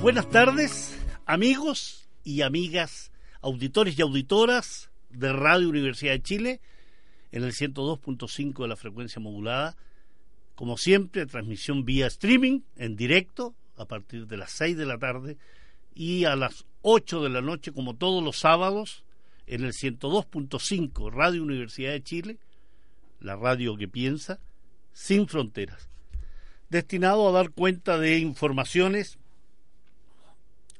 Buenas tardes, amigos y amigas, auditores y auditoras de Radio Universidad de Chile en el 102.5 de la frecuencia modulada. Como siempre, transmisión vía streaming en directo a partir de las 6 de la tarde y a las 8 de la noche, como todos los sábados, en el 102.5 Radio Universidad de Chile, la radio que piensa, sin fronteras, destinado a dar cuenta de informaciones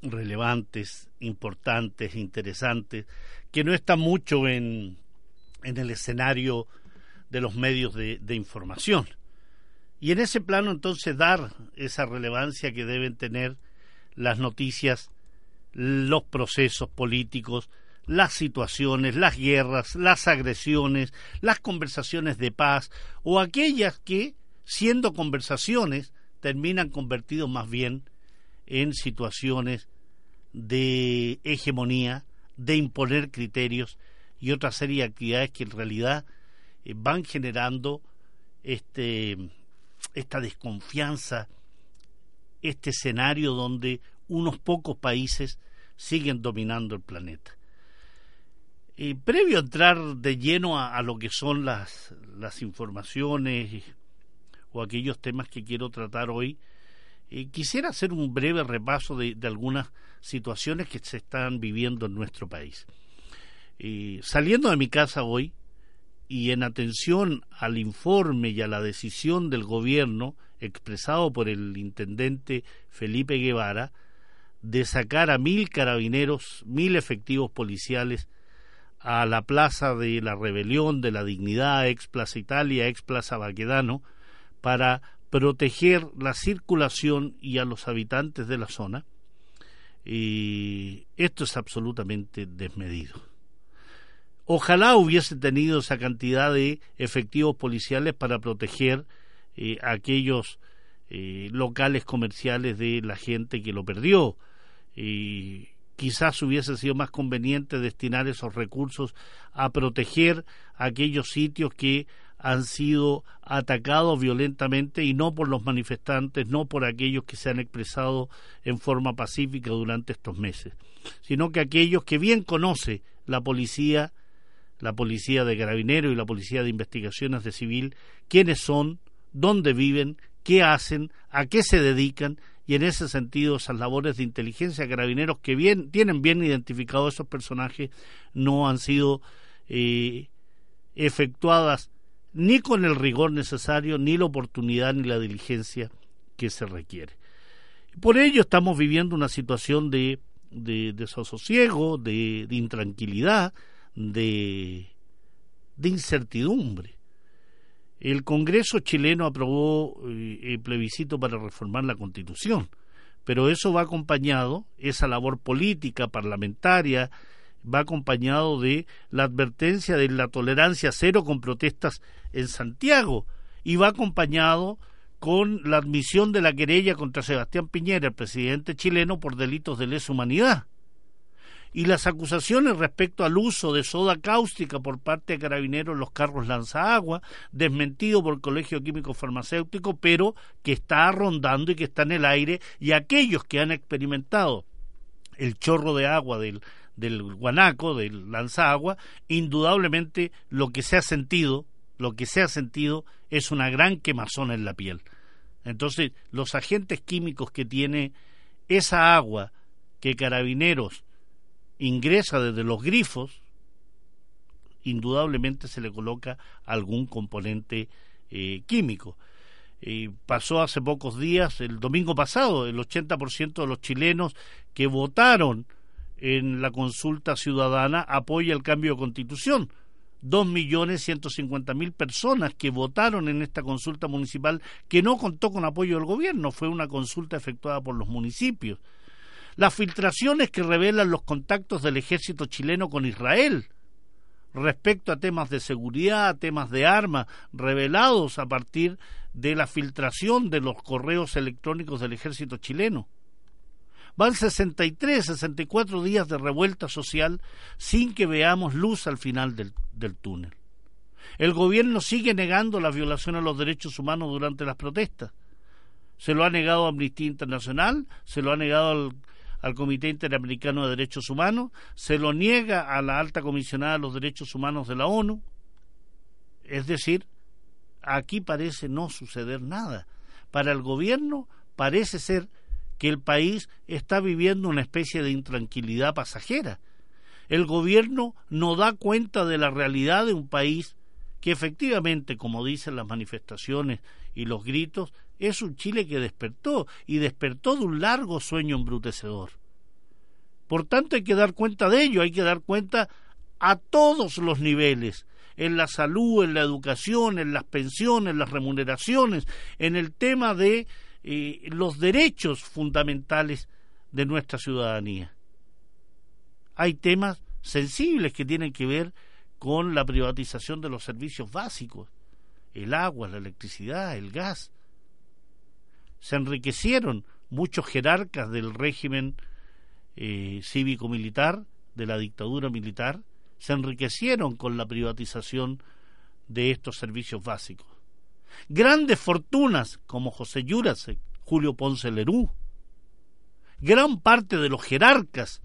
relevantes, importantes, interesantes, que no están mucho en, en el escenario de los medios de, de, información. Y en ese plano entonces dar esa relevancia que deben tener las noticias, los procesos políticos, las situaciones, las guerras, las agresiones, las conversaciones de paz o aquellas que, siendo conversaciones, terminan convertidos más bien en situaciones de hegemonía, de imponer criterios y otra serie de actividades que en realidad eh, van generando este, esta desconfianza, este escenario donde unos pocos países siguen dominando el planeta. Y previo a entrar de lleno a, a lo que son las, las informaciones o aquellos temas que quiero tratar hoy, quisiera hacer un breve repaso de, algunas situaciones que se están viviendo en nuestro país. Saliendo de mi casa hoy y en atención al informe y a la decisión del gobierno expresado por el intendente Felipe Guevara de sacar a mil carabineros, mil efectivos policiales a la plaza de la rebelión, de la dignidad, ex Plaza Italia, ex Plaza Baquedano, para proteger la circulación y a los habitantes de la zona, y esto es absolutamente desmedido. Ojalá hubiese tenido esa cantidad de efectivos policiales para proteger eh, aquellos eh, locales comerciales de la gente que lo perdió. Y quizás hubiese sido más conveniente destinar esos recursos a proteger aquellos sitios que han sido atacados violentamente y no por los manifestantes, no por aquellos que se han expresado en forma pacífica durante estos meses, sino que aquellos que bien conoce la policía, la policía de carabineros y la policía de investigaciones de civil, quiénes son, dónde viven, qué hacen, a qué se dedican y en ese sentido esas labores de inteligencia carabineros que bien tienen bien identificados esos personajes no han sido eh, efectuadas ni con el rigor necesario, ni la oportunidad, ni la diligencia que se requiere. Por ello estamos viviendo una situación de, de desasosiego, de, de intranquilidad, de, de incertidumbre. El Congreso chileno aprobó eh, el plebiscito para reformar la Constitución, pero eso va acompañado, esa labor política, parlamentaria, va acompañado de la advertencia de la tolerancia cero con protestas en Santiago y va acompañado con la admisión de la querella contra Sebastián Piñera, el presidente chileno, por delitos de lesa humanidad. Y las acusaciones respecto al uso de soda cáustica por parte de carabineros en los carros lanzaagua, desmentido por el Colegio Químico Farmacéutico, pero que está rondando y que está en el aire, y aquellos que han experimentado el chorro de agua del, del guanaco, del lanzagua, indudablemente lo que se ha sentido, lo que se ha sentido es una gran quemazón en la piel. Entonces, los agentes químicos que tiene esa agua que Carabineros ingresa desde los grifos, indudablemente se le coloca algún componente eh, químico. Eh, pasó hace pocos días, el domingo pasado, el 80% de los chilenos que votaron en la consulta ciudadana apoya el cambio de constitución. 2.150.000 personas que votaron en esta consulta municipal que no contó con apoyo del gobierno, fue una consulta efectuada por los municipios. Las filtraciones que revelan los contactos del ejército chileno con Israel respecto a temas de seguridad, a temas de armas, revelados a partir de la filtración de los correos electrónicos del ejército chileno. Van 63, 64 días de revuelta social sin que veamos luz al final del, del túnel. El gobierno sigue negando la violación a los derechos humanos durante las protestas. Se lo ha negado a Amnistía Internacional, se lo ha negado al Comité Interamericano de Derechos Humanos, se lo niega a la alta comisionada de los derechos humanos de la ONU. Es decir, aquí parece no suceder nada. Para el gobierno parece ser que el país está viviendo una especie de intranquilidad pasajera. El gobierno no da cuenta de la realidad de un país que efectivamente, como dicen las manifestaciones y los gritos, es un Chile que despertó y despertó de un largo sueño embrutecedor. Por tanto, hay que dar cuenta de ello, hay que dar cuenta a todos los niveles, en la salud, en la educación, en las pensiones, en las remuneraciones, en el tema de eh, los derechos fundamentales de nuestra ciudadanía. Hay temas sensibles que tienen que ver con la privatización de los servicios básicos, el agua, la electricidad, el gas. Se enriquecieron muchos jerarcas del régimen eh, cívico-militar, de la dictadura militar, se enriquecieron con la privatización de estos servicios básicos. Grandes fortunas como José Jurasek, Julio Ponce Lerú, gran parte de los jerarcas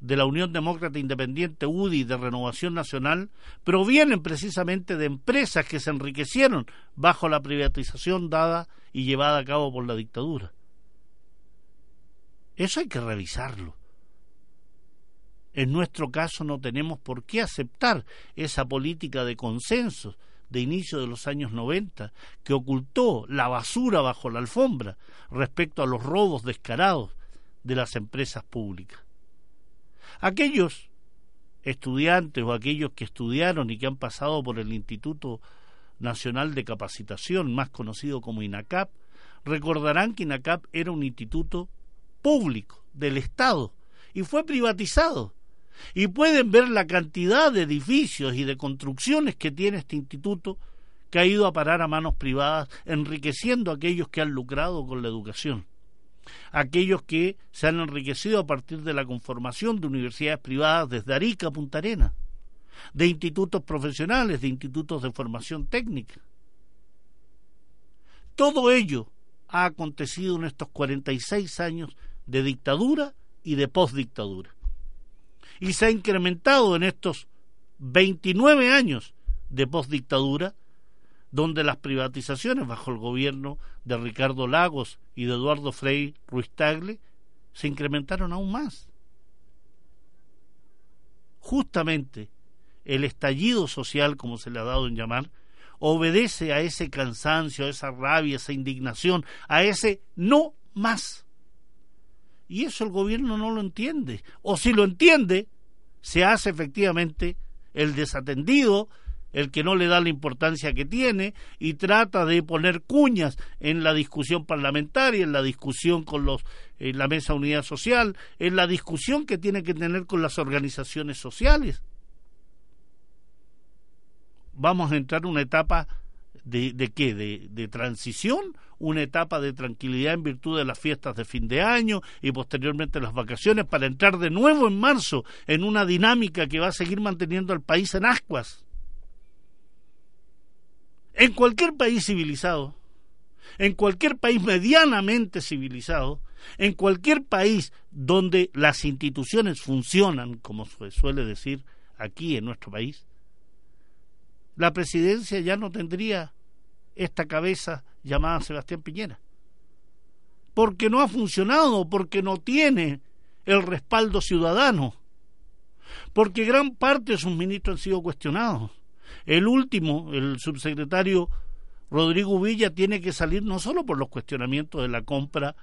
de la Unión Demócrata Independiente UDI de Renovación Nacional provienen precisamente de empresas que se enriquecieron bajo la privatización dada y llevada a cabo por la dictadura. Eso hay que revisarlo. En nuestro caso no tenemos por qué aceptar esa política de consensos de inicio de los años 90 que ocultó la basura bajo la alfombra respecto a los robos descarados de las empresas públicas. Aquellos estudiantes o aquellos que estudiaron y que han pasado por el Instituto Nacional de Capacitación, más conocido como INACAP, recordarán que INACAP era un instituto público del Estado y fue privatizado y pueden ver la cantidad de edificios y de construcciones que tiene este instituto que ha ido a parar a manos privadas, enriqueciendo a aquellos que han lucrado con la educación, aquellos que se han enriquecido a partir de la conformación de universidades privadas desde Arica a Punta Arena, de institutos profesionales, de institutos de formación técnica. Todo ello ha acontecido en estos 46 años de dictadura y de postdictadura y se ha incrementado en estos 29 años de postdictadura, donde las privatizaciones bajo el gobierno de Ricardo Lagos y de Eduardo Frei Ruiz Tagle se incrementaron aún más. Justamente el estallido social, como se le ha dado en llamar, obedece a ese cansancio, a esa rabia, a esa indignación, a ese no más. Y eso el gobierno no lo entiende. O si lo entiende, se hace efectivamente el desatendido, el que no le da la importancia que tiene y trata de poner cuñas en la discusión parlamentaria, en la discusión con los en la mesa unidad social, en la discusión que tiene que tener con las organizaciones sociales. Vamos a entrar en una etapa de, qué? De, de transición una etapa de tranquilidad en virtud de las fiestas de fin de año y posteriormente las vacaciones para entrar de nuevo en marzo en una dinámica que va a seguir manteniendo al país en ascuas. En cualquier país civilizado, en cualquier país medianamente civilizado, en cualquier país donde las instituciones funcionan, como se suele decir aquí en nuestro país, la presidencia ya no tendría esta cabeza llamada Sebastián Piñera. Porque no ha funcionado, porque no tiene el respaldo ciudadano, porque gran parte de sus ministros han sido cuestionados. El último, el subsecretario Rodrigo Villa, tiene que salir no solo por los cuestionamientos de la compra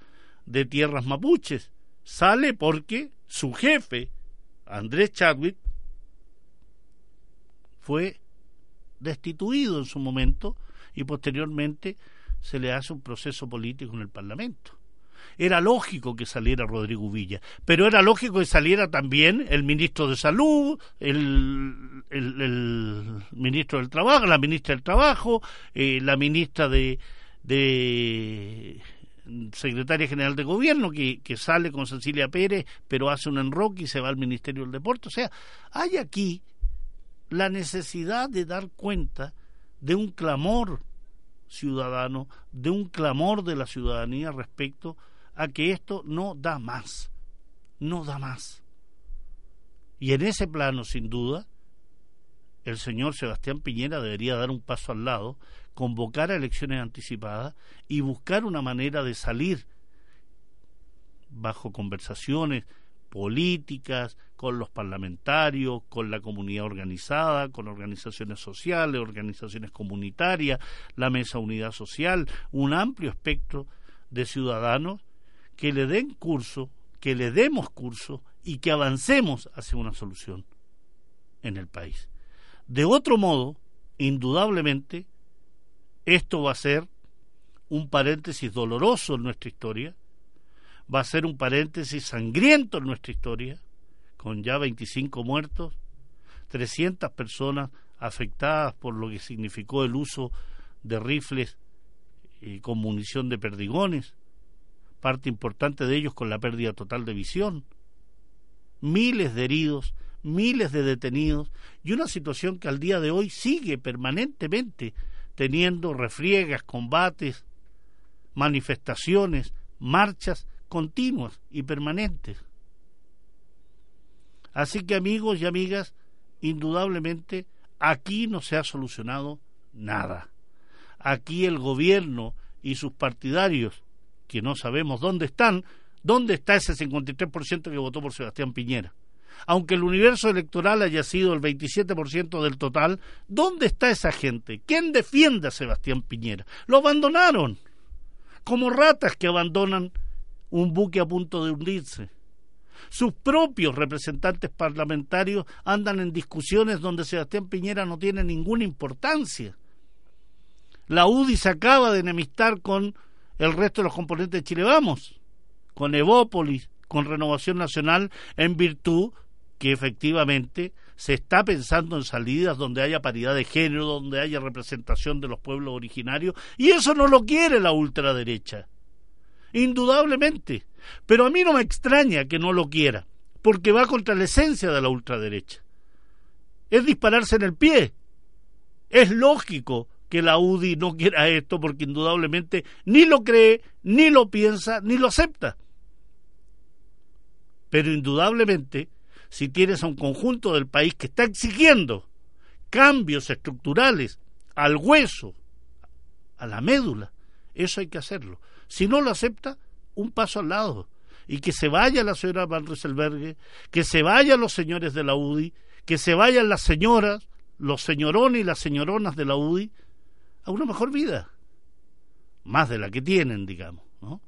de tierras mapuches, sale porque su jefe, Andrés Chadwick, fue destituido en su momento y posteriormente se le hace un proceso político en el Parlamento. Era lógico que saliera Rodrigo Villa, pero era lógico que saliera también el ministro de Salud, el, el, ministro del Trabajo, la ministra del Trabajo, eh, la ministra de, de secretaria general de gobierno que, que, sale con Cecilia Pérez, pero hace un enroque y se va al Ministerio del Deporte. O sea, hay aquí la necesidad de dar cuenta de un clamor ciudadano, de un clamor de la ciudadanía respecto a que esto no da más, no da más. Y en ese plano, sin duda, el señor Sebastián Piñera debería dar un paso al lado, convocar a elecciones anticipadas y buscar una manera de salir bajo conversaciones políticas, con los parlamentarios, con la comunidad organizada, con organizaciones sociales, organizaciones comunitarias, la Mesa Unidad Social, un amplio espectro de ciudadanos que le den curso, que le demos curso y que avancemos hacia una solución en el país. De otro modo, indudablemente, esto va a ser un paréntesis doloroso en nuestra historia, va a ser un paréntesis sangriento en nuestra historia, con ya 25 muertos, 300 personas afectadas por lo que significó el uso de rifles y con munición de perdigones, parte importante de ellos con la pérdida total de visión, miles de heridos, miles de detenidos y una situación que al día de hoy sigue permanentemente teniendo refriegas, combates, manifestaciones, marchas continuas y permanentes. Así que amigos y amigas, indudablemente aquí no se ha solucionado nada. Aquí el gobierno y sus partidarios, que no sabemos dónde están, ¿dónde está ese 53% que votó por Sebastián Piñera? Aunque el universo electoral haya sido el 27% del total, ¿dónde está esa gente? ¿Quién defiende a Sebastián Piñera? Lo abandonaron, como ratas que abandonan un buque a punto de hundirse. Sus propios representantes parlamentarios andan en discusiones donde Sebastián Piñera no tiene ninguna importancia. La UDI se acaba de enemistar con el resto de los componentes de Chile Vamos, con Evópolis, con Renovación Nacional, en virtud que efectivamente se está pensando en salidas donde haya paridad de género, donde haya representación de los pueblos originarios, y eso no lo quiere la ultraderecha indudablemente. Pero a mí no me extraña que no lo quiera, porque va contra la esencia de la ultraderecha. Es dispararse en el pie. Es lógico que la UDI no quiera esto porque indudablemente ni lo cree, ni lo piensa, ni lo acepta. Pero indudablemente, si tienes a un conjunto del país que está exigiendo cambios estructurales al hueso, a la médula, eso hay que hacerlo. Si no lo acepta, un paso al lado. Y que se vaya la señora Van Rieselbergue, que se vayan los señores de la UDI, que se vayan las señoras, los señorones y las señoronas de la UDI a una mejor vida. Más de la que tienen, digamos. ¿no?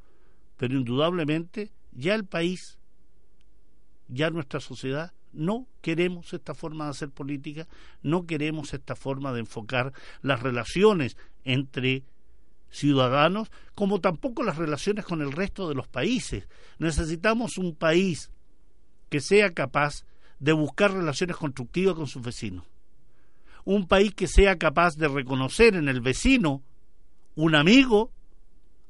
Pero indudablemente ya el país, ya nuestra sociedad, no queremos esta forma de hacer política, no queremos esta forma de enfocar las relaciones entre ciudadanos, como tampoco las relaciones con el resto de los países. Necesitamos un país que sea capaz de buscar relaciones constructivas con sus vecinos. Un país que sea capaz de reconocer en el vecino un amigo,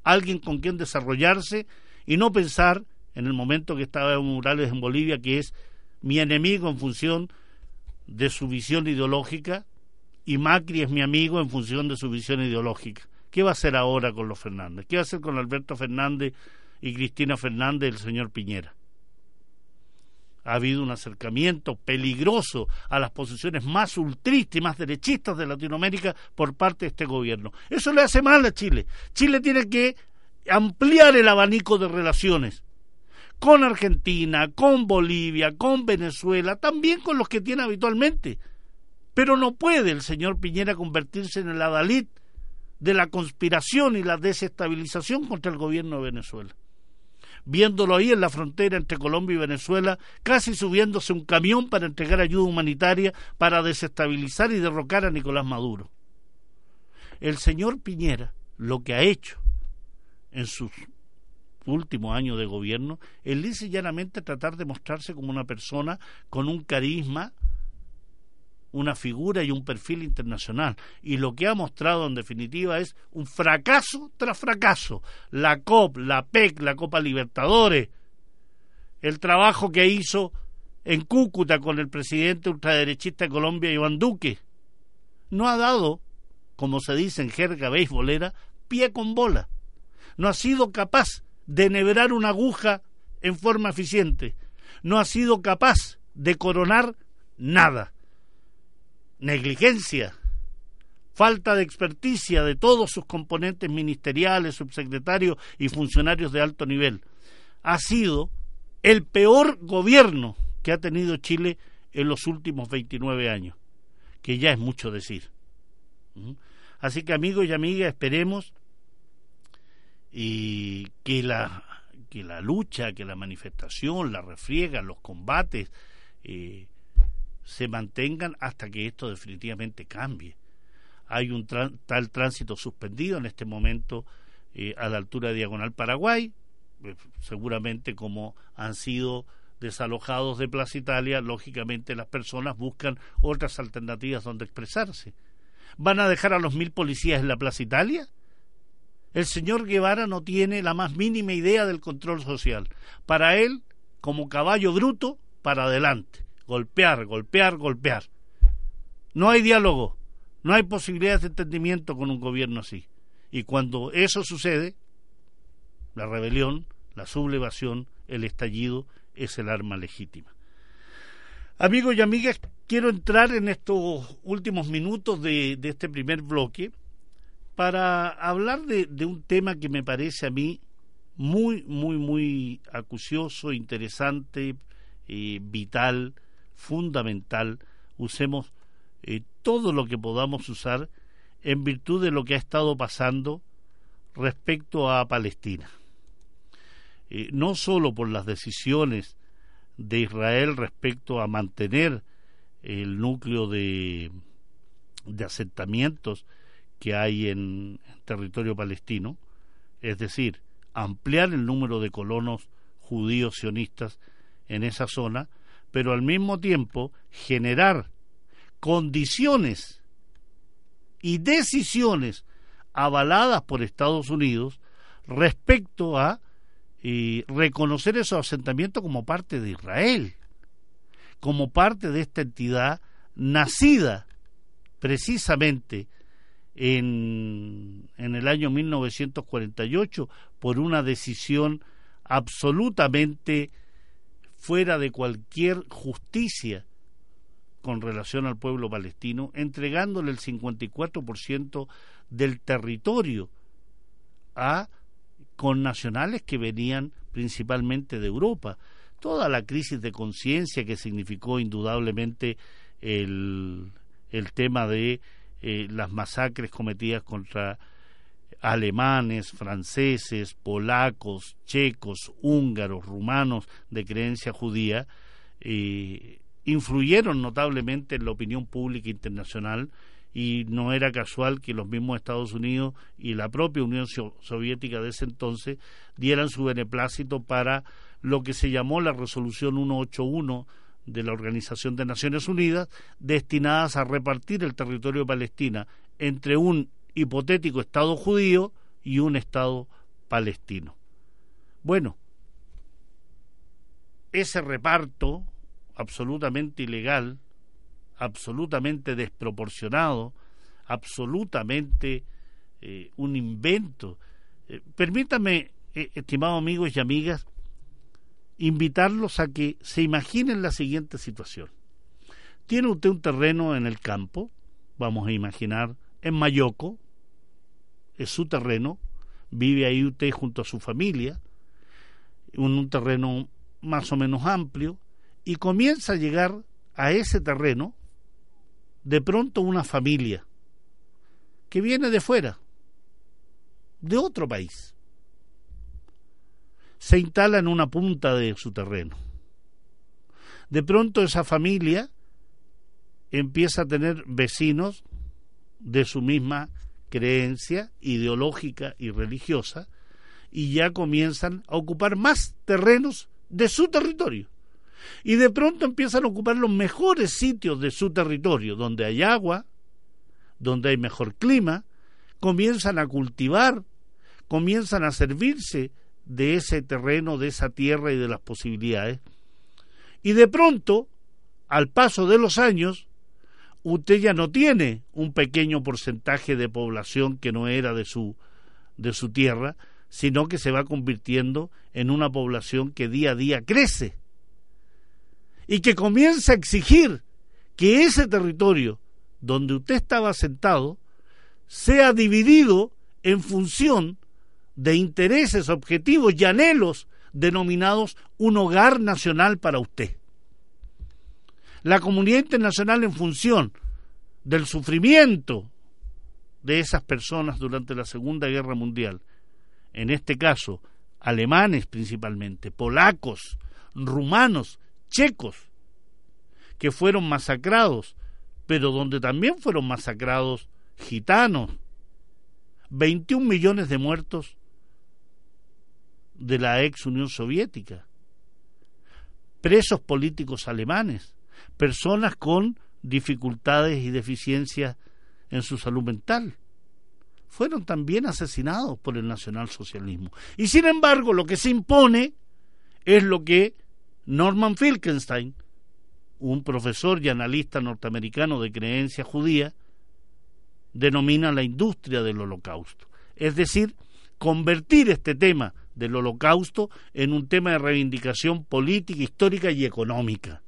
alguien con quien desarrollarse y no pensar en el momento que estaba en Morales en Bolivia que es mi enemigo en función de su visión ideológica y Macri es mi amigo en función de su visión ideológica. ¿Qué va a hacer ahora con los Fernández? ¿Qué va a hacer con Alberto Fernández y Cristina Fernández el señor Piñera? Ha habido un acercamiento peligroso a las posiciones más ultristas y más derechistas de Latinoamérica por parte de este gobierno. Eso le hace mal a Chile. Chile tiene que ampliar el abanico de relaciones con Argentina, con Bolivia, con Venezuela, también con los que tiene habitualmente. Pero no puede el señor Piñera convertirse en el adalid de la conspiración y la desestabilización contra el gobierno de Venezuela. viéndolo ahí en la frontera entre Colombia y Venezuela, casi subiéndose un camión para entregar ayuda humanitaria para desestabilizar y derrocar a Nicolás Maduro. El señor Piñera lo que ha hecho en sus últimos años de gobierno es lisa llanamente tratar de mostrarse como una persona con un carisma una figura y un perfil internacional. Y lo que ha mostrado en definitiva es un fracaso tras fracaso. La COP, la PEC, la Copa Libertadores, el trabajo que hizo en Cúcuta con el presidente ultraderechista de Colombia, Iván Duque, no ha dado, como se dice en jerga beisbolera, pie con bola. No ha sido capaz de enhebrar una aguja en forma eficiente. No ha sido capaz de coronar nada negligencia, falta de experticia de todos sus componentes ministeriales, subsecretarios y funcionarios de alto nivel. Ha sido el peor gobierno que ha tenido Chile en los últimos 29 años, que ya es mucho decir. Así que amigos y amigas, esperemos y que la que la lucha, que la manifestación, la refriega, los combates eh, se mantengan hasta que esto definitivamente cambie. Hay un tal tránsito suspendido en este momento eh, a la altura de Diagonal Paraguay, eh, seguramente como han sido desalojados de Plaza Italia, lógicamente las personas buscan otras alternativas donde expresarse. ¿Van a dejar a los mil policías en la Plaza Italia? El señor Guevara no tiene la más mínima idea del control social. Para él, como caballo bruto, para adelante golpear, golpear, golpear. No hay diálogo, no hay posibilidades de entendimiento con un gobierno así. Y cuando eso sucede, la rebelión, la sublevación, el estallido es el arma legítima. Amigos y amigas, quiero entrar en estos últimos minutos de, este primer bloque para hablar de, un tema que me parece a mí muy, muy, muy acucioso, interesante, y vital, fundamental, usemos eh, todo lo que podamos usar en virtud de lo que ha estado pasando respecto a Palestina. Eh, no solo por las decisiones de Israel respecto a mantener el núcleo de, de asentamientos que hay en, en territorio palestino, es decir, ampliar el número de colonos judíos sionistas en esa zona, pero al mismo tiempo generar condiciones y decisiones avaladas por Estados Unidos respecto a eh, reconocer esos asentamientos como parte de Israel, como parte de esta entidad nacida precisamente en, en el año 1948 por una decisión absolutamente fuera de cualquier justicia con relación al pueblo palestino, entregándole el 54% del territorio a connacionales que venían principalmente de Europa. Toda la crisis de conciencia que significó indudablemente el, el tema de eh, las masacres cometidas contra alemanes, franceses, polacos, checos, húngaros, rumanos de creencia judía, eh, influyeron notablemente en la opinión pública internacional y no era casual que los mismos Estados Unidos y la propia Unión Soviética de ese entonces dieran su beneplácito para lo que se llamó la Resolución 181 de la Organización de Naciones Unidas, destinadas a repartir el territorio de Palestina entre un hipotético Estado judío y un Estado palestino. Bueno, ese reparto absolutamente ilegal, absolutamente desproporcionado, absolutamente eh, un invento. Eh, permítame, eh, estimados amigos y amigas, invitarlos a que se imaginen la siguiente situación. Tiene usted un terreno en el campo, vamos a imaginar, en Mayoco, es su terreno, vive ahí usted junto a su familia, en un terreno más o menos amplio, y comienza a llegar a ese terreno de pronto una familia que viene de fuera, de otro país. se instala en una punta de su terreno. De pronto esa familia empieza a tener vecinos de su misma creencia ideológica y religiosa y ya comienzan a ocupar más terrenos de su territorio. Y de pronto empiezan a ocupar los mejores sitios de su territorio, donde hay agua, donde hay mejor clima, comienzan a cultivar, comienzan a servirse de ese terreno, de esa tierra y de las posibilidades. Y de pronto, al paso de los años, usted ya no tiene un pequeño porcentaje de población que no era de su, de su tierra, sino que se va convirtiendo en una población que día a día crece y que comienza a exigir que ese territorio donde usted estaba sentado sea dividido en función de intereses, objetivos y anhelos denominados un hogar nacional para usted. La comunidad internacional en función del sufrimiento de esas personas durante la Segunda Guerra Mundial, en este caso alemanes principalmente, polacos, rumanos, checos, que fueron masacrados, pero donde también fueron masacrados gitanos, 21 millones de muertos de la ex Unión Soviética, presos políticos alemanes, personas con dificultades y deficiencias en su salud mental. Fueron también asesinados por el nacionalsocialismo. Y sin embargo, lo que se impone es lo que Norman Finkelstein, un profesor y analista norteamericano de creencia judía, denomina la industria del holocausto. Es decir, convertir este tema del holocausto en un tema de reivindicación política, histórica y económica.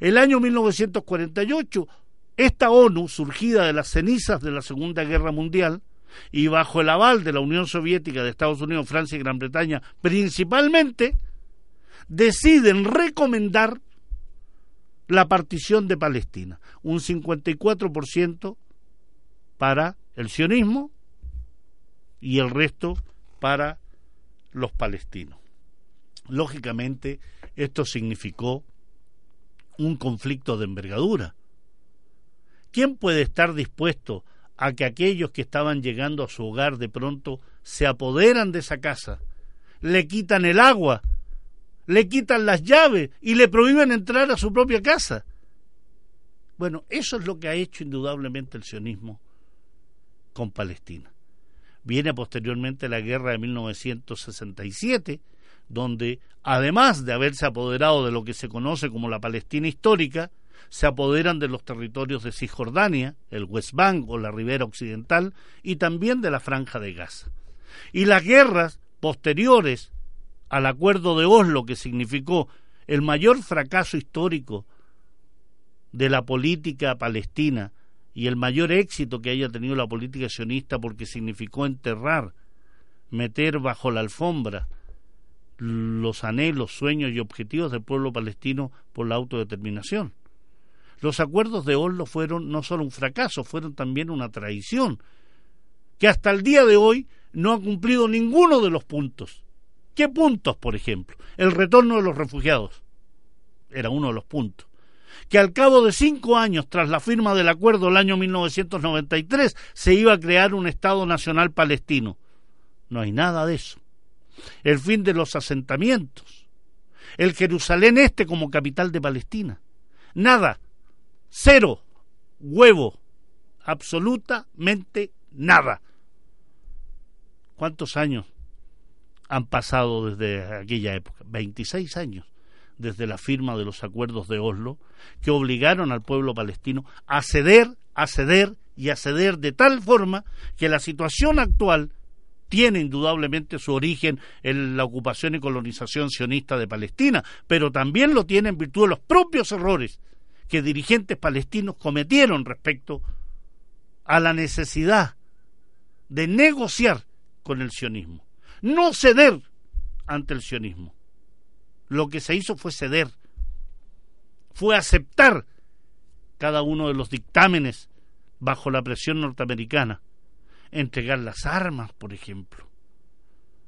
El año 1948, esta ONU, surgida de las cenizas de la Segunda Guerra Mundial, y bajo el aval de la Unión Soviética, de Estados Unidos, Francia y Gran Bretaña principalmente, deciden recomendar la partición de Palestina, un 54% para el sionismo y el resto para los palestinos. Lógicamente, esto significó un conflicto de envergadura. ¿Quién puede estar dispuesto a que aquellos que estaban llegando a su hogar de pronto se apoderan de esa casa, le quitan el agua, le quitan las llaves y le prohíben entrar a su propia casa? Bueno, eso es lo que ha hecho indudablemente el sionismo con Palestina. Viene posteriormente la guerra de 1967, donde además de haberse apoderado de lo que se conoce como la Palestina histórica, se apoderan de los territorios de Cisjordania, el West Bank o la ribera occidental, y también de la franja de Gaza. Y las guerras posteriores al acuerdo de Oslo, que significó el mayor fracaso histórico de la política palestina y el mayor éxito que haya tenido la política sionista porque significó enterrar, meter bajo la alfombra los anhelos, sueños y objetivos del pueblo palestino por la autodeterminación. Los acuerdos de Oslo fueron no solo un fracaso, fueron también una traición, que hasta el día de hoy no ha cumplido ninguno de los puntos. ¿Qué puntos, por ejemplo? El retorno de los refugiados era uno de los puntos que al cabo de cinco años tras la firma del acuerdo el año 1993 se iba a crear un Estado Nacional Palestino. No hay nada de eso. El fin de los asentamientos. El Jerusalén Este como capital de Palestina. Nada. Cero. Huevo. Absolutamente nada. ¿Cuántos años han pasado desde aquella época? 26 años desde la firma de los acuerdos de Oslo, que obligaron al pueblo palestino a ceder, a ceder y a ceder de tal forma que la situación actual tiene indudablemente su origen en la ocupación y colonización sionista de Palestina, pero también lo tiene en virtud de los propios errores que dirigentes palestinos cometieron respecto a la necesidad de negociar con el sionismo, no ceder ante el sionismo. Lo que se hizo fue ceder, fue aceptar cada uno de los dictámenes bajo la presión norteamericana, entregar las armas, por ejemplo,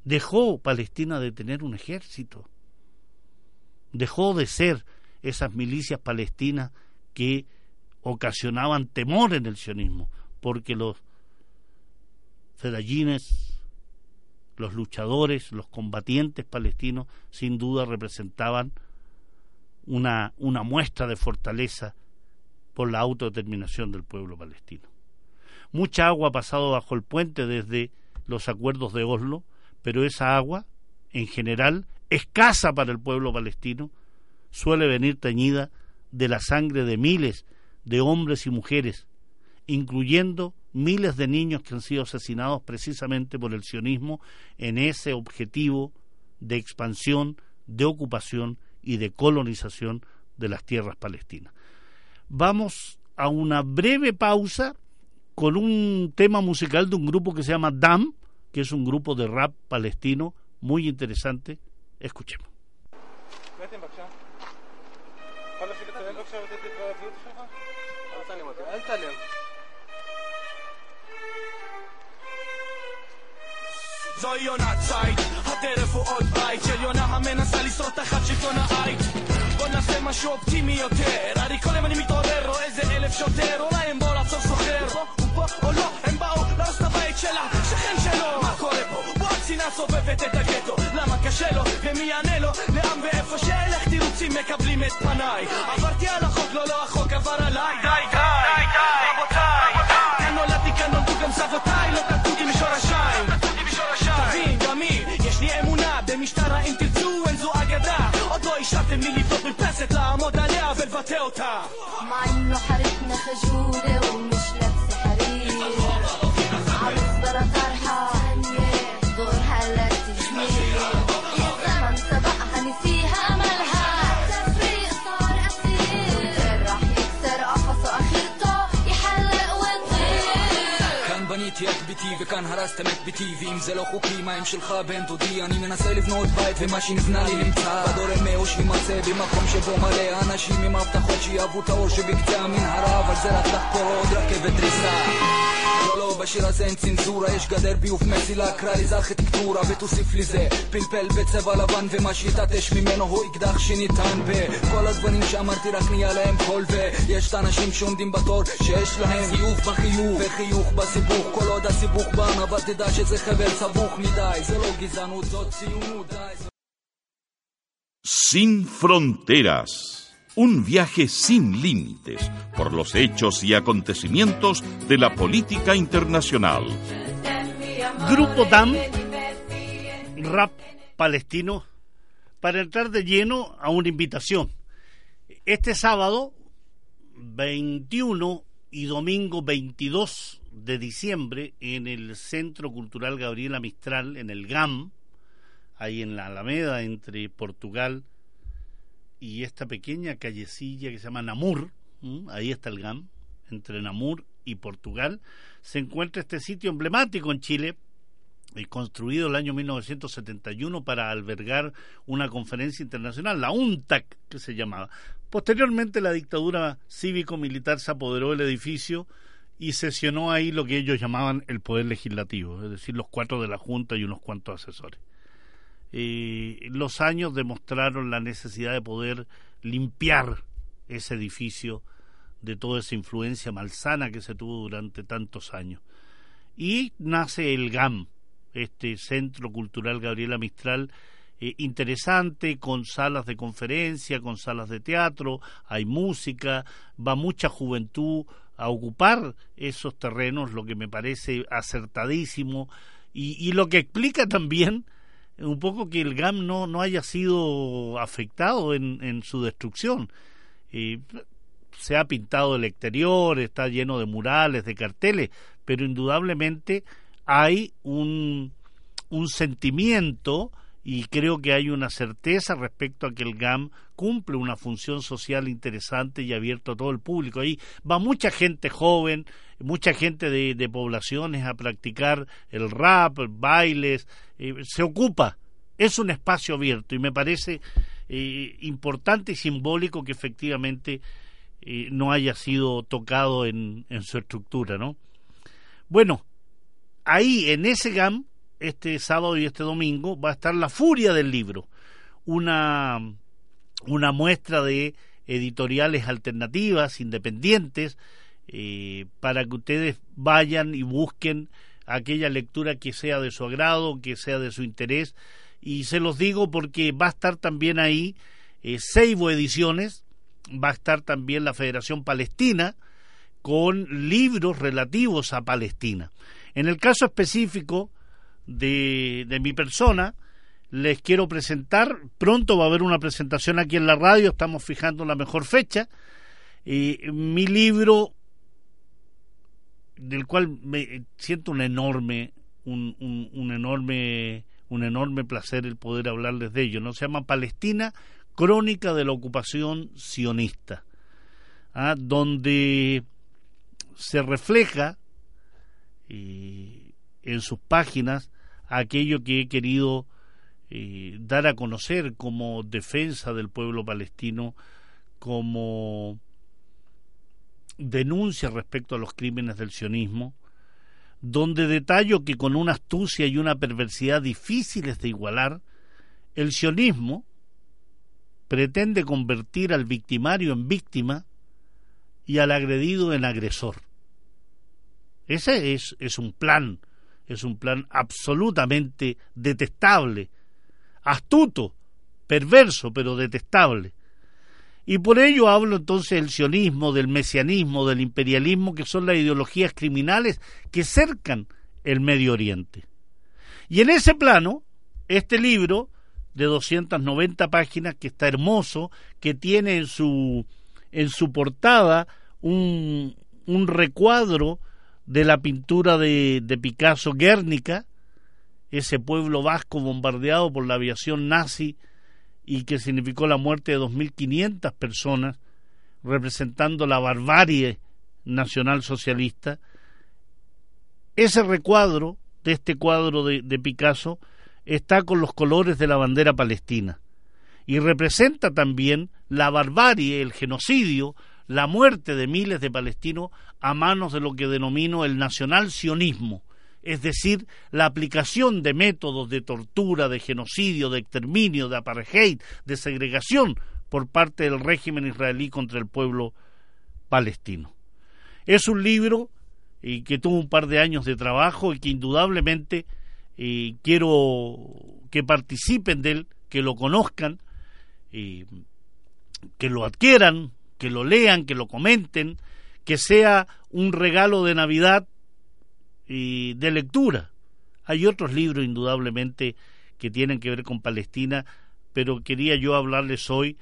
dejó Palestina de tener un ejército, dejó de ser esas milicias palestinas que ocasionaban temor en el sionismo, porque los fedallines, los luchadores, los combatientes palestinos, sin duda representaban una, una muestra de fortaleza por la autodeterminación del pueblo palestino. Mucha agua ha pasado bajo el puente desde los acuerdos de Oslo, pero esa agua, en general, escasa para el pueblo palestino, suele venir teñida de la sangre de miles de hombres y mujeres, incluyendo miles de niños que han sido asesinados precisamente por el sionismo en ese objetivo de expansión, de ocupación y de colonización de las tierras palestinas. Vamos a una breve pausa con un tema musical de un grupo que se llama Dam, que es un grupo de rap palestino muy interesante. Escuchemos. הטרף הוא עוד בית של יונה המנסה לשרוד תחת שלטון בוא נעשה משהו אופטימי יותר, הרי כל יום אני מתעורר, רואה איזה אלף שוטר, אולי הם לעצור פה או לא, הם באו להרוס את הבית שלה, שכן שלו. מה קורה פה? פה הקצינה סובבת את הגטו. למה קשה לו? ומי יענה לו? לעם ואיפה שאלך תירוצים מקבלים את פניי. עברתי על החוק, לא, לא, החוק עבר עליי. די, די, די, די, רבותיי. כאן נולדתי, כאן נולדו גם סבותיי, לא תקעותי משורשיי. לא תבין, גם היא, יש לי אמונה במשטר האם תרצו, אין זו אגדה. עוד לא השארתם לי לבנות מרפסת, לעמוד עליה ולבטא אותה. מה לא חריף נחשו ומש Lord. את ביתי וכאן הרסתם את ביתי ואם זה לא חוקי מה הם שלך בן דודי? אני מנסה לבנות בית ומה שנבנה לי נמצא. בדור אמי או שימצא במקום שבו מלא אנשים עם הבטחות שיאהבו את האור שבקצה המנהרה אבל זה רק לחפור עוד רכבת דריסה. לא לא בשיר הזה אין צנזורה יש גדר ביוב מסילה קרא לזה ארכיטקטורה ותוסיף לי זה. פלפל בצבע לבן ומה שיתעטש ממנו הוא אקדח שניתן בכל הגוונים שאמרתי רק נהיה להם קול ויש את האנשים שעומדים בתור שיש להם חיוך בחיוך וחיוך בסיבוך. כל עוד הסיבוך בן אבל תדע שזה חבל סבוך מדי זה לא גזענות זאת ציונות די Sin fronteras. Un viaje sin límites por los hechos y acontecimientos de la política internacional. Grupo DAM, rap palestino, para entrar de lleno a una invitación. Este sábado 21 y domingo 22 de diciembre en el Centro Cultural Gabriela Mistral, en el GAM, ahí en la Alameda entre Portugal y esta pequeña callecilla que se llama Namur, ahí está el GAM, entre Namur y Portugal, se encuentra este sitio emblemático en Chile, eh, construido el año 1971 para albergar una conferencia internacional, la UNTAC que se llamaba. Posteriormente la dictadura cívico-militar se apoderó del edificio y sesionó ahí lo que ellos llamaban el poder legislativo, es decir, los cuatro de la Junta y unos cuantos asesores. Eh, los años demostraron la necesidad de poder limpiar ese edificio de toda esa influencia malsana que se tuvo durante tantos años. Y nace el GAM, este Centro Cultural Gabriela Mistral, eh, interesante, con salas de conferencia, con salas de teatro, hay música, va mucha juventud a ocupar esos terrenos, lo que me parece acertadísimo y, y lo que explica también un poco que el GAM no, no haya sido afectado en, en su destrucción. Eh, se ha pintado el exterior, está lleno de murales, de carteles, pero indudablemente hay un, un sentimiento y creo que hay una certeza respecto a que el GAM cumple una función social interesante y abierto a todo el público. Ahí va mucha gente joven, mucha gente de, poblaciones a practicar el rap, bailes, eh, se ocupa. Es un espacio abierto y me parece eh, importante y simbólico que efectivamente eh, no haya sido tocado en, en su estructura, ¿no? Bueno, ahí en ese GAM este sábado y este domingo va a estar La Furia del Libro, una, una muestra de editoriales alternativas, independientes, eh, para que ustedes vayan y busquen aquella lectura que sea de su agrado, que sea de su interés. Y se los digo porque va a estar también ahí eh, Seibo Ediciones, va a estar también la Federación Palestina con libros relativos a Palestina. En el caso específico de, de mi persona, les quiero presentar, pronto va a haber una presentación aquí en la radio, estamos fijando la mejor fecha, y mi libro del cual me siento un enorme un, enorme un enorme placer el poder hablarles de ello no se llama Palestina crónica de la ocupación sionista ¿ah? donde se refleja eh, en sus páginas aquello que he querido eh, dar a conocer como defensa del pueblo palestino como denuncia respecto a los crímenes del sionismo, donde detallo que con una astucia y una perversidad difíciles de igualar, el sionismo pretende convertir al victimario en víctima y al agredido en agresor. Ese es, es un plan, es un plan absolutamente detestable, astuto, perverso, pero detestable y por ello hablo entonces del sionismo, del mesianismo, del imperialismo, que son las ideologías criminales que cercan el Medio Oriente. Y en ese plano, este libro de 290 páginas, que está hermoso, que tiene en su, en su portada un, un recuadro de la pintura de, de Picasso Guernica, ese pueblo vasco bombardeado por la aviación nazi y que significó la muerte de 2.500 personas, representando la barbarie nacional socialista, ese recuadro de este cuadro de, de, Picasso está con los colores de la bandera palestina y representa también la barbarie, el genocidio, la muerte de miles de palestinos a manos de lo que denomino el nacional sionismo, es decir, la aplicación de métodos de tortura, de genocidio, de exterminio, de apartheid, de segregación por parte del régimen israelí contra el pueblo palestino. Es un libro eh, que tuvo un par de años de trabajo y que indudablemente quiero que participen de él, que lo conozcan, que lo adquieran, que lo lean, que lo comenten, que sea un regalo de Navidad de lectura. Hay otros libros, indudablemente, que tienen que ver con Palestina, pero quería yo hablarles hoy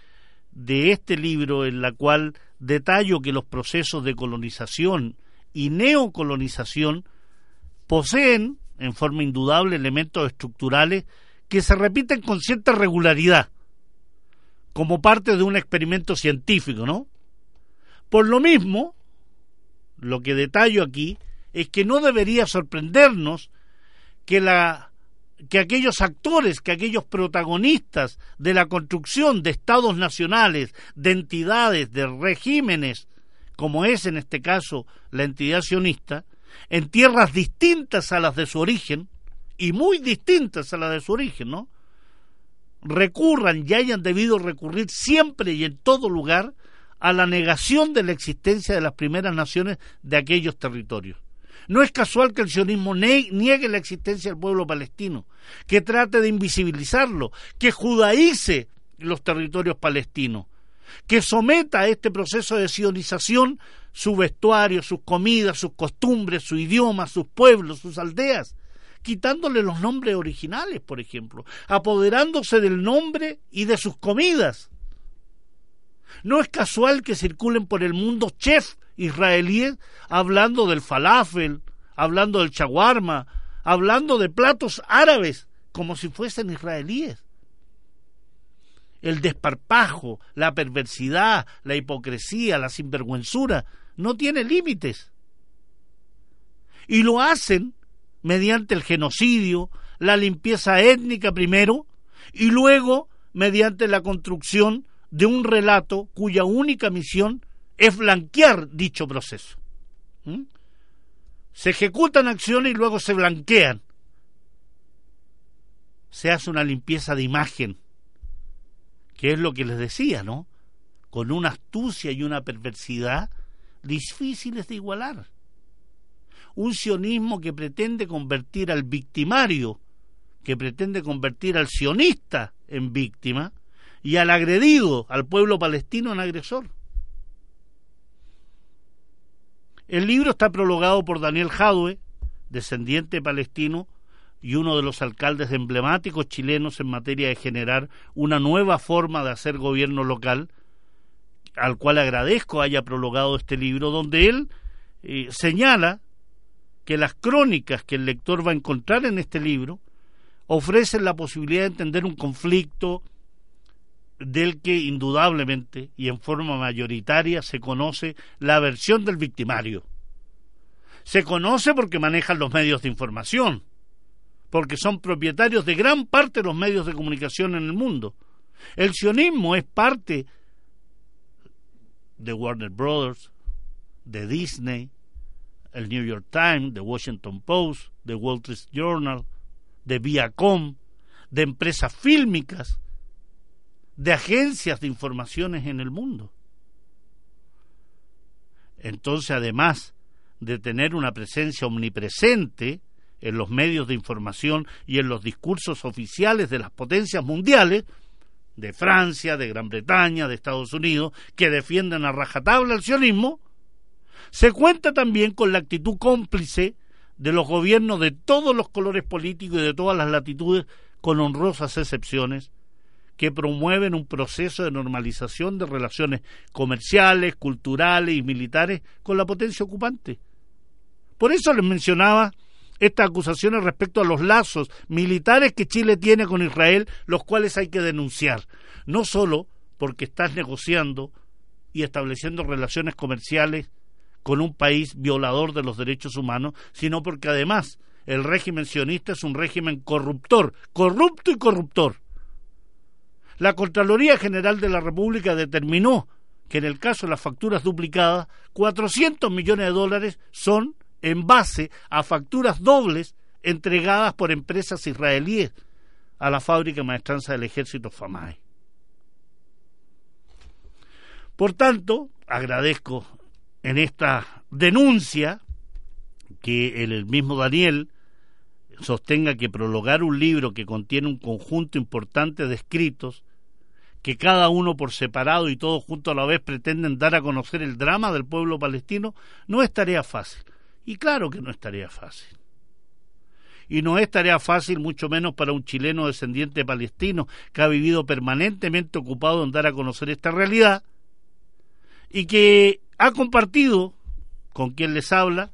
de este libro en la cual detallo que los procesos de colonización y neocolonización poseen en forma indudable elementos estructurales que se repiten con cierta regularidad, como parte de un experimento científico, ¿no? Por lo mismo, lo que detallo aquí es que no debería sorprendernos que la que aquellos actores, que aquellos protagonistas de la construcción de estados nacionales, de entidades, de regímenes, como es en este caso la entidad sionista, en tierras distintas a las de su origen, y muy distintas a las de su origen, ¿no? recurran y hayan debido recurrir siempre y en todo lugar a la negación de la existencia de las primeras naciones de aquellos territorios. No es casual que el sionismo niegue la existencia del pueblo palestino, que trate de invisibilizarlo, que judaice los territorios palestinos, que someta a este proceso de sionización su vestuario, sus comidas, sus costumbres, su idioma, sus pueblos, sus aldeas, quitándole los nombres originales, por ejemplo, apoderándose del nombre y de sus comidas. No es casual que circulen por el mundo chefs israelíes hablando del falafel, hablando del chaguarma, hablando de platos árabes como si fuesen israelíes. El desparpajo, la perversidad, la hipocresía, la sinvergüenzura no tiene límites. Y lo hacen mediante el genocidio, la limpieza étnica primero y luego mediante la construcción de un relato cuya única misión es blanquear dicho proceso. Se ejecutan acciones y luego se blanquean. se hace una limpieza de imagen, que es lo que les decía, ¿no? Con una astucia y una perversidad difíciles de igualar. Un sionismo que pretende convertir al victimario, que pretende convertir al sionista en víctima y al agredido, al pueblo palestino en agresor. El libro está prologado por Daniel Jadwe, descendiente palestino y uno de los alcaldes emblemáticos chilenos en materia de generar una nueva forma de hacer gobierno local, al cual agradezco haya prologado este libro, donde él eh, señala que las crónicas que el lector va a encontrar en este libro ofrecen la posibilidad de entender un conflicto del que indudablemente y en forma mayoritaria se conoce la versión del victimario. Se conoce porque manejan los medios de información, porque son propietarios de gran parte de los medios de comunicación en el mundo. El sionismo es parte de Warner Brothers, de Disney, el New York Times, de Washington Post, de Wall Street Journal, de Viacom, de empresas fílmicas, de agencias de informaciones en el mundo. Entonces, además de tener una presencia omnipresente en los medios de información y en los discursos oficiales de las potencias mundiales, de Francia, de Gran Bretaña, de Estados Unidos, que defienden a rajatabla el sionismo, se cuenta también con la actitud cómplice de los gobiernos de todos los colores políticos y de todas las latitudes, con honrosas excepciones, que promueven un proceso de normalización de relaciones comerciales, culturales y militares con la potencia ocupante. Por eso les mencionaba estas acusaciones respecto a los lazos militares que Chile tiene con Israel, los cuales hay que denunciar, no solo porque estás negociando y estableciendo relaciones comerciales con un país violador de los derechos humanos, sino porque además el régimen sionista es un régimen corruptor, corrupto y corruptor. La Contraloría General de la República determinó que en el caso de las facturas duplicadas, 400 millones de dólares son en base a facturas dobles entregadas por empresas israelíes a la fábrica maestranza del ejército FAMAI. Por tanto, agradezco en esta denuncia que el mismo Daniel sostenga que prologar un libro que contiene un conjunto importante de escritos que cada uno por separado y todos juntos a la vez pretenden dar a conocer el drama del pueblo palestino, no es tarea fácil. Y claro que no es tarea fácil. Y no es tarea fácil, mucho menos para un chileno descendiente palestino que ha vivido permanentemente ocupado en dar a conocer esta realidad y que ha compartido con quien les habla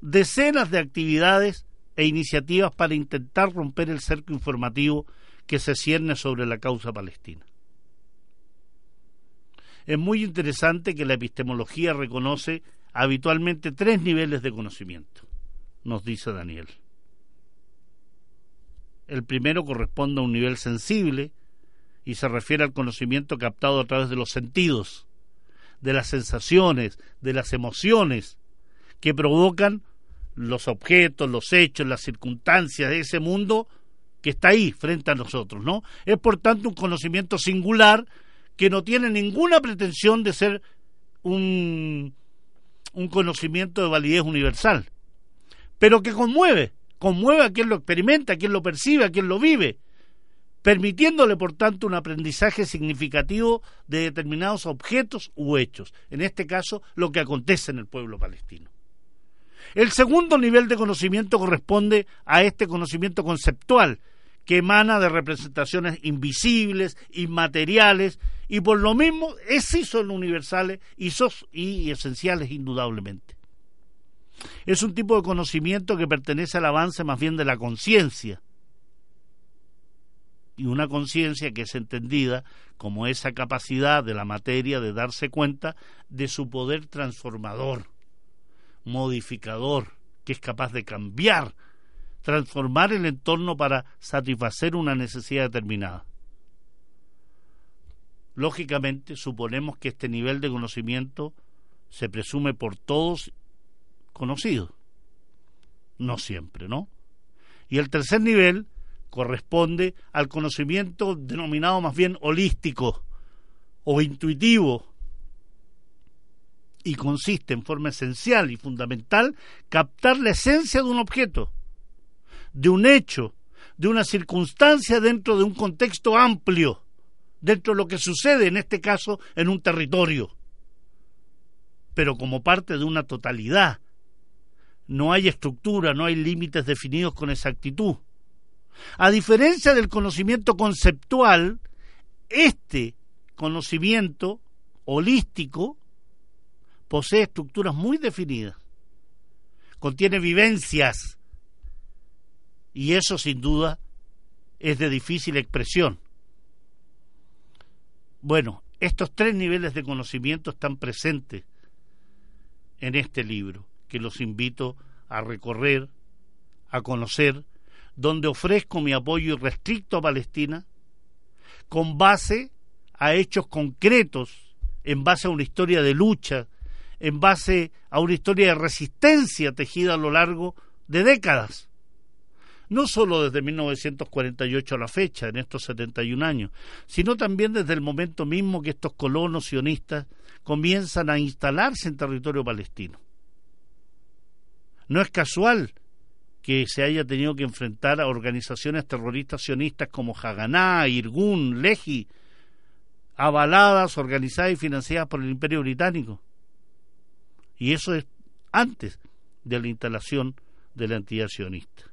decenas de actividades e iniciativas para intentar romper el cerco informativo que se cierne sobre la causa palestina. Es muy interesante que la epistemología reconoce habitualmente tres niveles de conocimiento, nos dice Daniel. El primero corresponde a un nivel sensible y se refiere al conocimiento captado a través de los sentidos, de las sensaciones, de las emociones que provocan los objetos, los hechos, las circunstancias de ese mundo que está ahí frente a nosotros, ¿no? Es por tanto un conocimiento singular que no tiene ninguna pretensión de ser un, un conocimiento de validez universal, pero que conmueve, conmueve a quien lo experimenta, a quien lo percibe, a quien lo vive, permitiéndole por tanto un aprendizaje significativo de determinados objetos u hechos, en este caso lo que acontece en el pueblo palestino. El segundo nivel de conocimiento corresponde a este conocimiento conceptual, que emana de representaciones invisibles, inmateriales, y por lo mismo es sí son universales y, y esenciales indudablemente. Es un tipo de conocimiento que pertenece al avance más bien de la conciencia, y una conciencia que es entendida como esa capacidad de la materia de darse cuenta de su poder transformador, modificador, que es capaz de cambiar transformar el entorno para satisfacer una necesidad determinada. Lógicamente, suponemos que este nivel de conocimiento se presume por todos conocido. No siempre, ¿no? Y el tercer nivel corresponde al conocimiento denominado más bien holístico o intuitivo y consiste en forma esencial y fundamental captar la esencia de un objeto, de un hecho, de una circunstancia dentro de un contexto amplio, dentro de lo que sucede en este caso en un territorio, pero como parte de una totalidad. No hay estructura, no hay límites definidos con exactitud. A diferencia del conocimiento conceptual, este conocimiento holístico posee estructuras muy definidas, contiene vivencias y eso sin duda es de difícil expresión. Bueno, estos tres niveles de conocimiento están presentes en este libro, que los invito a recorrer, a conocer, donde ofrezco mi apoyo irrestricto a Palestina, con base a hechos concretos, en base a una historia de lucha, en base a una historia de resistencia tejida a lo largo de décadas. No solo desde 1948 a la fecha, en estos 71 años, sino también desde el momento mismo que estos colonos sionistas comienzan a instalarse en territorio palestino. No es casual que se haya tenido que enfrentar a organizaciones terroristas sionistas como Haganá, Irgun, Lehi, avaladas, organizadas y financiadas por el Imperio Británico. Y eso es antes de la instalación de la entidad sionista.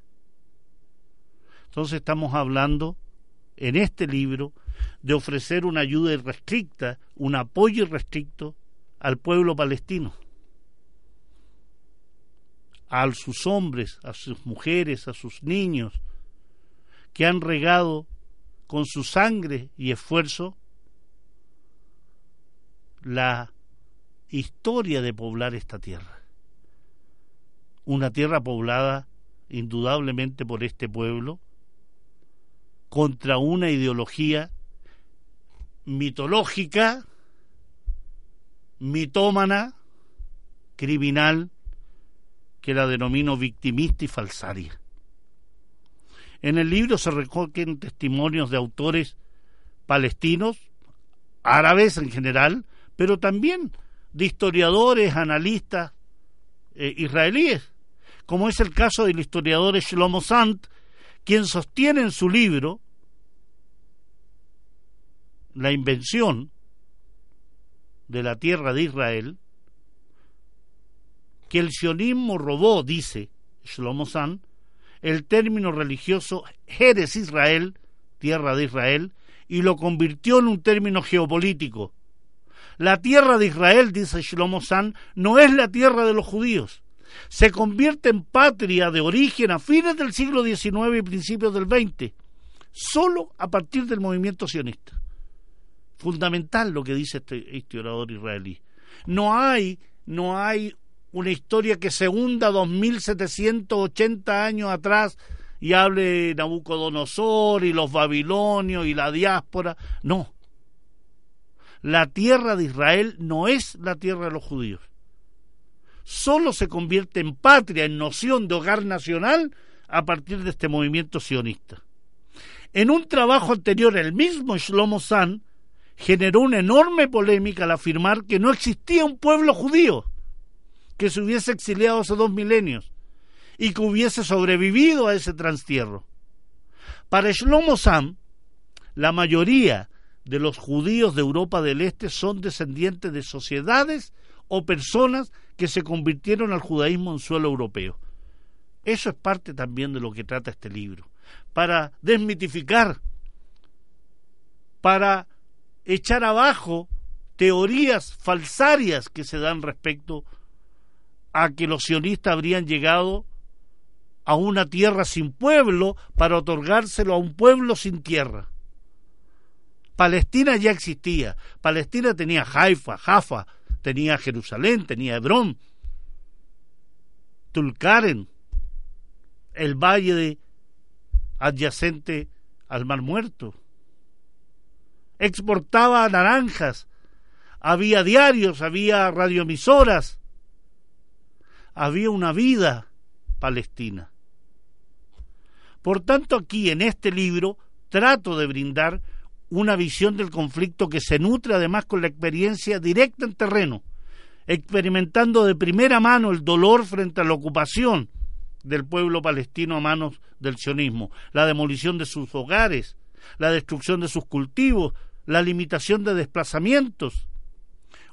Entonces estamos hablando en este libro de ofrecer una ayuda irrestricta, un apoyo irrestricto al pueblo palestino, a sus hombres, a sus mujeres, a sus niños, que han regado con su sangre y esfuerzo la historia de poblar esta tierra. Una tierra poblada indudablemente por este pueblo, contra una ideología mitológica, mitómana, criminal, que la denomino victimista y falsaria. En el libro se recogen testimonios de autores palestinos, árabes en general, pero también de historiadores, analistas eh, israelíes, como es el caso del historiador Shlomo Sant, quien sostiene en su libro la invención de la tierra de Israel, que el sionismo robó, dice Shlomo Sant, el término religioso Jerez Israel, tierra de Israel, y lo convirtió en un término geopolítico, la tierra de Israel, dice Shlomo San, no es la tierra de los judíos. Se convierte en patria de origen a fines del siglo XIX y principios del XX, solo a partir del movimiento sionista. Fundamental lo que dice este historiador israelí. No hay, no hay una historia que se hunda 2780 años atrás y hable Nabucodonosor y los babilonios y la diáspora. No, la tierra de Israel no es la tierra de los judíos. Solo se convierte en patria, en noción de hogar nacional, a partir de este movimiento sionista. En un trabajo anterior, el mismo Shlomo San generó una enorme polémica al afirmar que no existía un pueblo judío que se hubiese exiliado hace dos milenios y que hubiese sobrevivido a ese transtierro. Para Shlomo San, la mayoría de los judíos de Europa del Este son descendientes de sociedades o personas que se convirtieron al judaísmo en suelo europeo. Eso es parte también de lo que trata este libro, para desmitificar, para echar abajo teorías falsarias que se dan respecto a que los sionistas habrían llegado a una tierra sin pueblo para otorgárselo a un pueblo sin tierra. Palestina ya existía. Palestina tenía Haifa, Jaffa, tenía Jerusalén, tenía Hebrón, Tulkaren, el valle adyacente al Mar Muerto. Exportaba naranjas, había diarios, había radioemisoras, había una vida palestina. Por tanto, aquí en este libro trato de brindar una visión del conflicto que se nutre además con la experiencia directa en terreno, experimentando de primera mano el dolor frente a la ocupación del pueblo palestino a manos del sionismo, la demolición de sus hogares, la destrucción de sus cultivos, la limitación de desplazamientos,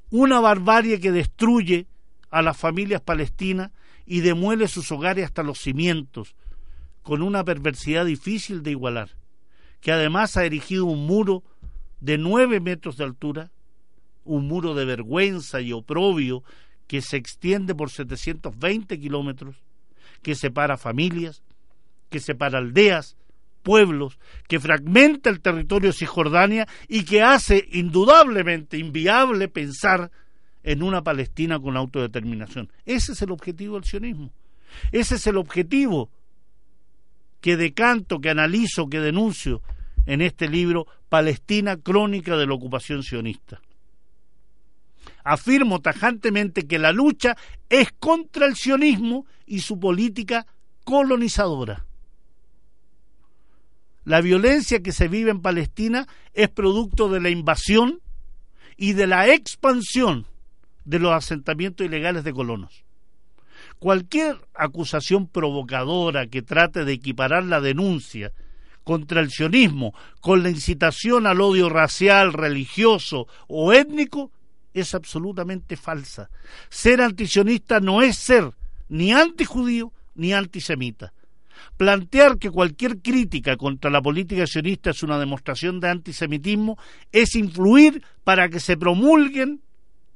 una barbarie que destruye a las familias palestinas y demuele sus hogares hasta los cimientos, con una perversidad difícil de igualar, que además ha erigido un muro de nueve metros de altura, un muro de vergüenza y oprobio que se extiende por 720 kilómetros, que separa familias, que separa aldeas, pueblos, que fragmenta el territorio de Cisjordania y que hace indudablemente inviable pensar en una Palestina con autodeterminación. Ese es el objetivo del sionismo. Ese es el objetivo que decanto, que analizo, que denuncio en este libro Palestina, crónica de la ocupación sionista. Afirmo tajantemente que la lucha es contra el sionismo y su política colonizadora. La violencia que se vive en Palestina es producto de la invasión y de la expansión de los asentamientos ilegales de colonos. Cualquier acusación provocadora que trate de equiparar la denuncia contra el sionismo con la incitación al odio racial, religioso o étnico es absolutamente falsa. Ser antisionista no es ser ni antijudío ni antisemita. Plantear que cualquier crítica contra la política sionista es una demostración de antisemitismo es influir para que se promulguen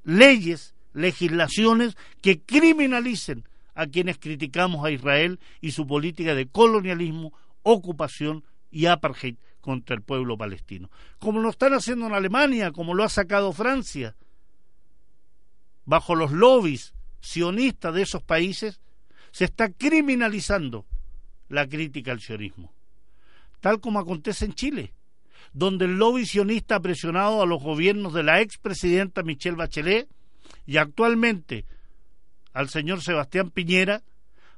leyes, legislaciones que criminalicen a quienes criticamos a Israel y su política de colonialismo, ocupación y apartheid contra el pueblo palestino. Como lo están haciendo en Alemania, como lo ha sacado Francia, bajo los lobbies sionistas de esos países, se está criminalizando la crítica al sionismo, tal como acontece en Chile, donde el lobby sionista ha presionado a los gobiernos de la expresidenta Michelle Bachelet y actualmente al señor Sebastián Piñera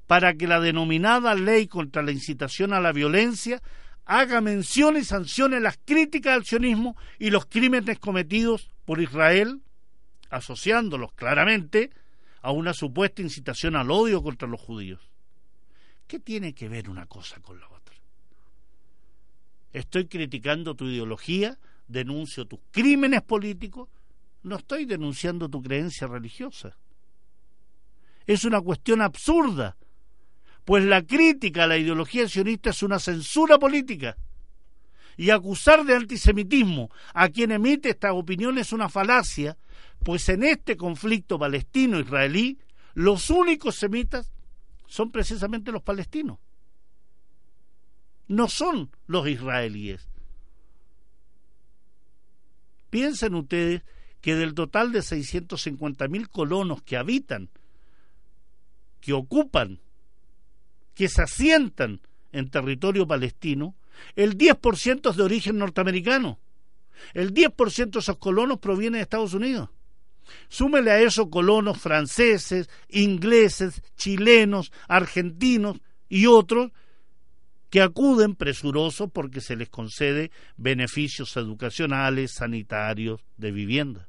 para que la denominada ley contra la incitación a la violencia haga mención y sancione las críticas al sionismo y los crímenes cometidos por Israel, asociándolos claramente a una supuesta incitación al odio contra los judíos. ¿Qué tiene que ver una cosa con la otra? Estoy criticando tu ideología, denuncio tus crímenes políticos, no estoy denunciando tu creencia religiosa. Es una cuestión absurda, pues la crítica a la ideología sionista es una censura política. Y acusar de antisemitismo a quien emite esta opinión es una falacia, pues en este conflicto palestino-israelí los únicos semitas son precisamente los palestinos. No son los israelíes. Piensen ustedes que del total de 650.000 colonos que habitan, que ocupan, que se asientan en territorio palestino, el 10% es de origen norteamericano. El 10% de esos colonos proviene de Estados Unidos. Súmele a eso colonos franceses, ingleses, chilenos, argentinos y otros que acuden presurosos porque se les concede beneficios educacionales, sanitarios, de vivienda.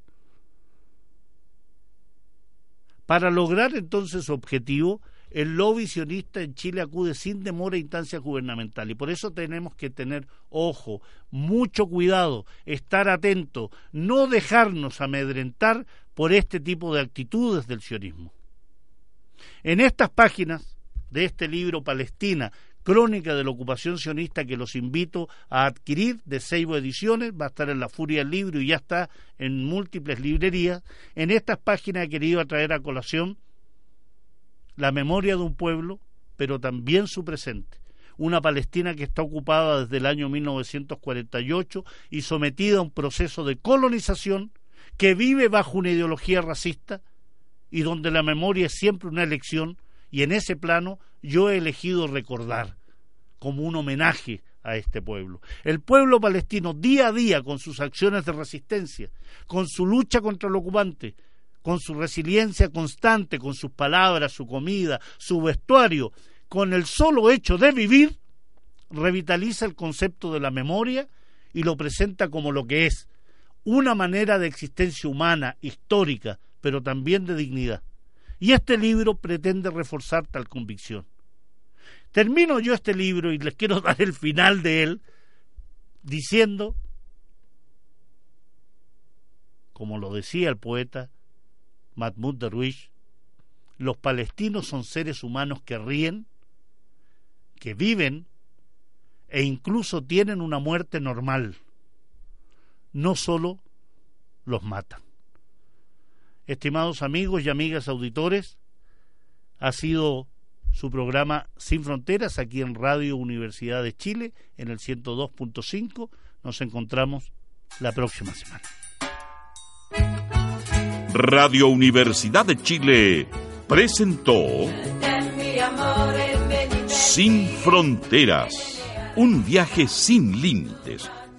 Para lograr entonces su objetivo, el lobby sionista en Chile acude sin demora a instancias gubernamentales y por eso tenemos que tener ojo, mucho cuidado, estar atentos, no dejarnos amedrentar por este tipo de actitudes del sionismo. En estas páginas de este libro Palestina, Crónica de la Ocupación Sionista, que los invito a adquirir de Seibo Ediciones, va a estar en la Furia del Libro y ya está en múltiples librerías. En estas páginas he querido atraer a colación la memoria de un pueblo, pero también su presente. Una Palestina que está ocupada desde el año 1948 y sometida a un proceso de colonización que vive bajo una ideología racista y donde la memoria es siempre una elección y en ese plano yo he elegido recordar como un homenaje a este pueblo. El pueblo palestino día a día con sus acciones de resistencia, con su lucha contra el ocupante, con su resiliencia constante, con sus palabras, su comida, su vestuario, con el solo hecho de vivir, revitaliza el concepto de la memoria y lo presenta como lo que es, una manera de existencia humana, histórica, pero también de dignidad. Y este libro pretende reforzar tal convicción. Termino yo este libro y les quiero dar el final de él diciendo, como lo decía el poeta Mahmoud Darwish, los palestinos son seres humanos que ríen, que viven e incluso tienen una muerte normal. No solo los matan. Estimados amigos y amigas auditores, ha sido su programa Sin Fronteras aquí en Radio Universidad de Chile en el 102.5. Nos encontramos la próxima semana. Radio Universidad de Chile presentó Sin Fronteras, un viaje sin límites